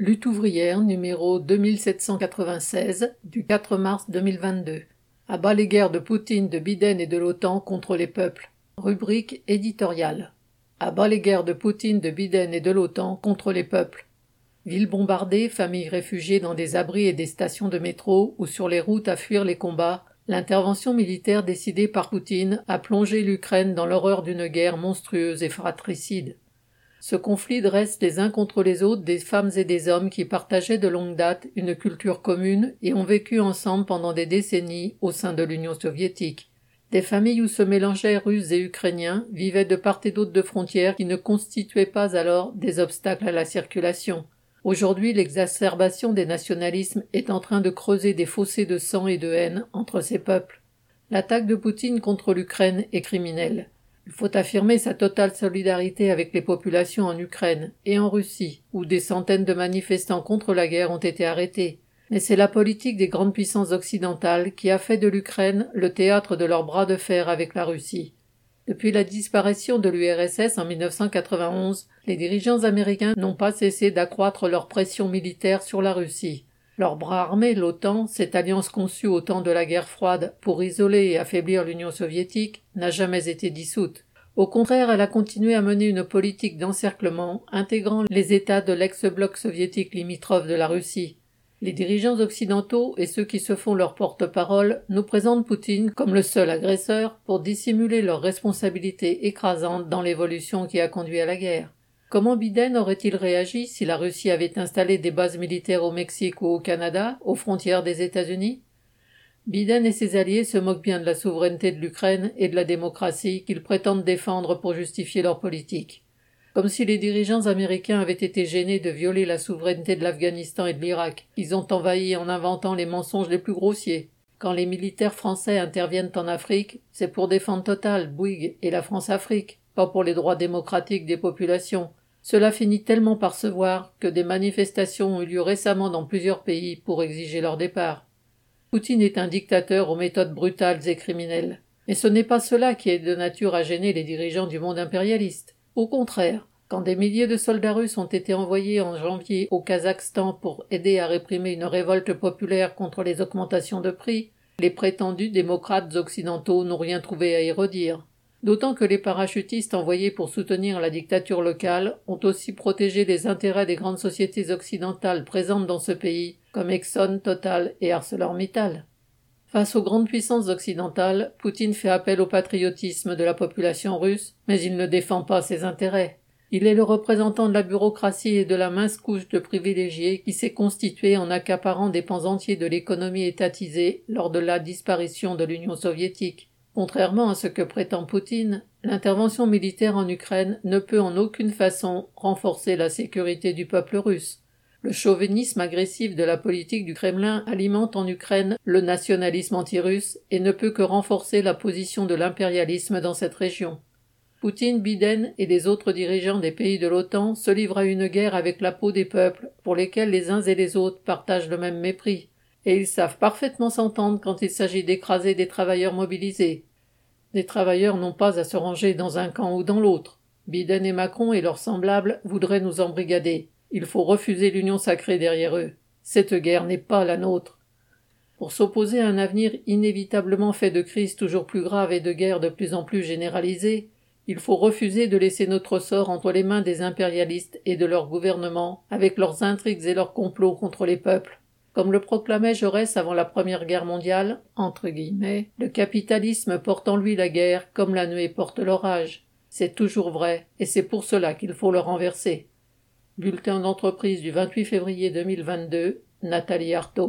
Lutte ouvrière numéro 2796 du 4 mars 2022. À bas les guerres de Poutine, de Biden et de l'OTAN contre les peuples. Rubrique éditoriale. Bas les guerres de Poutine, de Biden et de l'OTAN contre les peuples. Villes bombardées, familles réfugiées dans des abris et des stations de métro ou sur les routes à fuir les combats, l'intervention militaire décidée par Poutine a plongé l'Ukraine dans l'horreur d'une guerre monstrueuse et fratricide. Ce conflit dresse les uns contre les autres des femmes et des hommes qui partageaient de longue date une culture commune et ont vécu ensemble pendant des décennies au sein de l'Union soviétique. Des familles où se mélangeaient Russes et Ukrainiens vivaient de part et d'autre de frontières qui ne constituaient pas alors des obstacles à la circulation. Aujourd'hui, l'exacerbation des nationalismes est en train de creuser des fossés de sang et de haine entre ces peuples. L'attaque de Poutine contre l'Ukraine est criminelle. Il faut affirmer sa totale solidarité avec les populations en Ukraine et en Russie, où des centaines de manifestants contre la guerre ont été arrêtés. Mais c'est la politique des grandes puissances occidentales qui a fait de l'Ukraine le théâtre de leur bras de fer avec la Russie. Depuis la disparition de l'URSS en 1991, les dirigeants américains n'ont pas cessé d'accroître leur pression militaire sur la Russie. Leur bras armé, l'OTAN, cette alliance conçue au temps de la guerre froide pour isoler et affaiblir l'Union soviétique, n'a jamais été dissoute. Au contraire, elle a continué à mener une politique d'encerclement intégrant les États de l'ex-bloc soviétique limitrophe de la Russie. Les dirigeants occidentaux et ceux qui se font leur porte-parole nous présentent Poutine comme le seul agresseur pour dissimuler leur responsabilité écrasante dans l'évolution qui a conduit à la guerre. Comment Biden aurait-il réagi si la Russie avait installé des bases militaires au Mexique ou au Canada, aux frontières des États-Unis? Biden et ses alliés se moquent bien de la souveraineté de l'Ukraine et de la démocratie qu'ils prétendent défendre pour justifier leur politique. Comme si les dirigeants américains avaient été gênés de violer la souveraineté de l'Afghanistan et de l'Irak, ils ont envahi en inventant les mensonges les plus grossiers. Quand les militaires français interviennent en Afrique, c'est pour défendre Total, Bouygues et la France-Afrique, pas pour les droits démocratiques des populations, cela finit tellement par se voir que des manifestations ont eu lieu récemment dans plusieurs pays pour exiger leur départ. Poutine est un dictateur aux méthodes brutales et criminelles. Mais ce n'est pas cela qui est de nature à gêner les dirigeants du monde impérialiste. Au contraire, quand des milliers de soldats russes ont été envoyés en janvier au Kazakhstan pour aider à réprimer une révolte populaire contre les augmentations de prix, les prétendus démocrates occidentaux n'ont rien trouvé à y redire. D'autant que les parachutistes envoyés pour soutenir la dictature locale ont aussi protégé les intérêts des grandes sociétés occidentales présentes dans ce pays, comme Exxon, Total et ArcelorMittal. Face aux grandes puissances occidentales, Poutine fait appel au patriotisme de la population russe, mais il ne défend pas ses intérêts. Il est le représentant de la bureaucratie et de la mince couche de privilégiés qui s'est constituée en accaparant des pans entiers de l'économie étatisée lors de la disparition de l'Union soviétique. Contrairement à ce que prétend Poutine, l'intervention militaire en Ukraine ne peut en aucune façon renforcer la sécurité du peuple russe. Le chauvinisme agressif de la politique du Kremlin alimente en Ukraine le nationalisme anti-russe et ne peut que renforcer la position de l'impérialisme dans cette région. Poutine, Biden et les autres dirigeants des pays de l'OTAN se livrent à une guerre avec la peau des peuples pour lesquels les uns et les autres partagent le même mépris. Et ils savent parfaitement s'entendre quand il s'agit d'écraser des travailleurs mobilisés, les travailleurs n'ont pas à se ranger dans un camp ou dans l'autre. Biden et Macron et leurs semblables voudraient nous embrigader. Il faut refuser l'union sacrée derrière eux. Cette guerre n'est pas la nôtre. Pour s'opposer à un avenir inévitablement fait de crises toujours plus graves et de guerres de plus en plus généralisées, il faut refuser de laisser notre sort entre les mains des impérialistes et de leurs gouvernements, avec leurs intrigues et leurs complots contre les peuples. Comme le proclamait Jaurès avant la Première Guerre mondiale, entre guillemets, le capitalisme porte en lui la guerre comme la nuée porte l'orage. C'est toujours vrai, et c'est pour cela qu'il faut le renverser. Bulletin d'entreprise du 28 février 2022, Nathalie Artaud.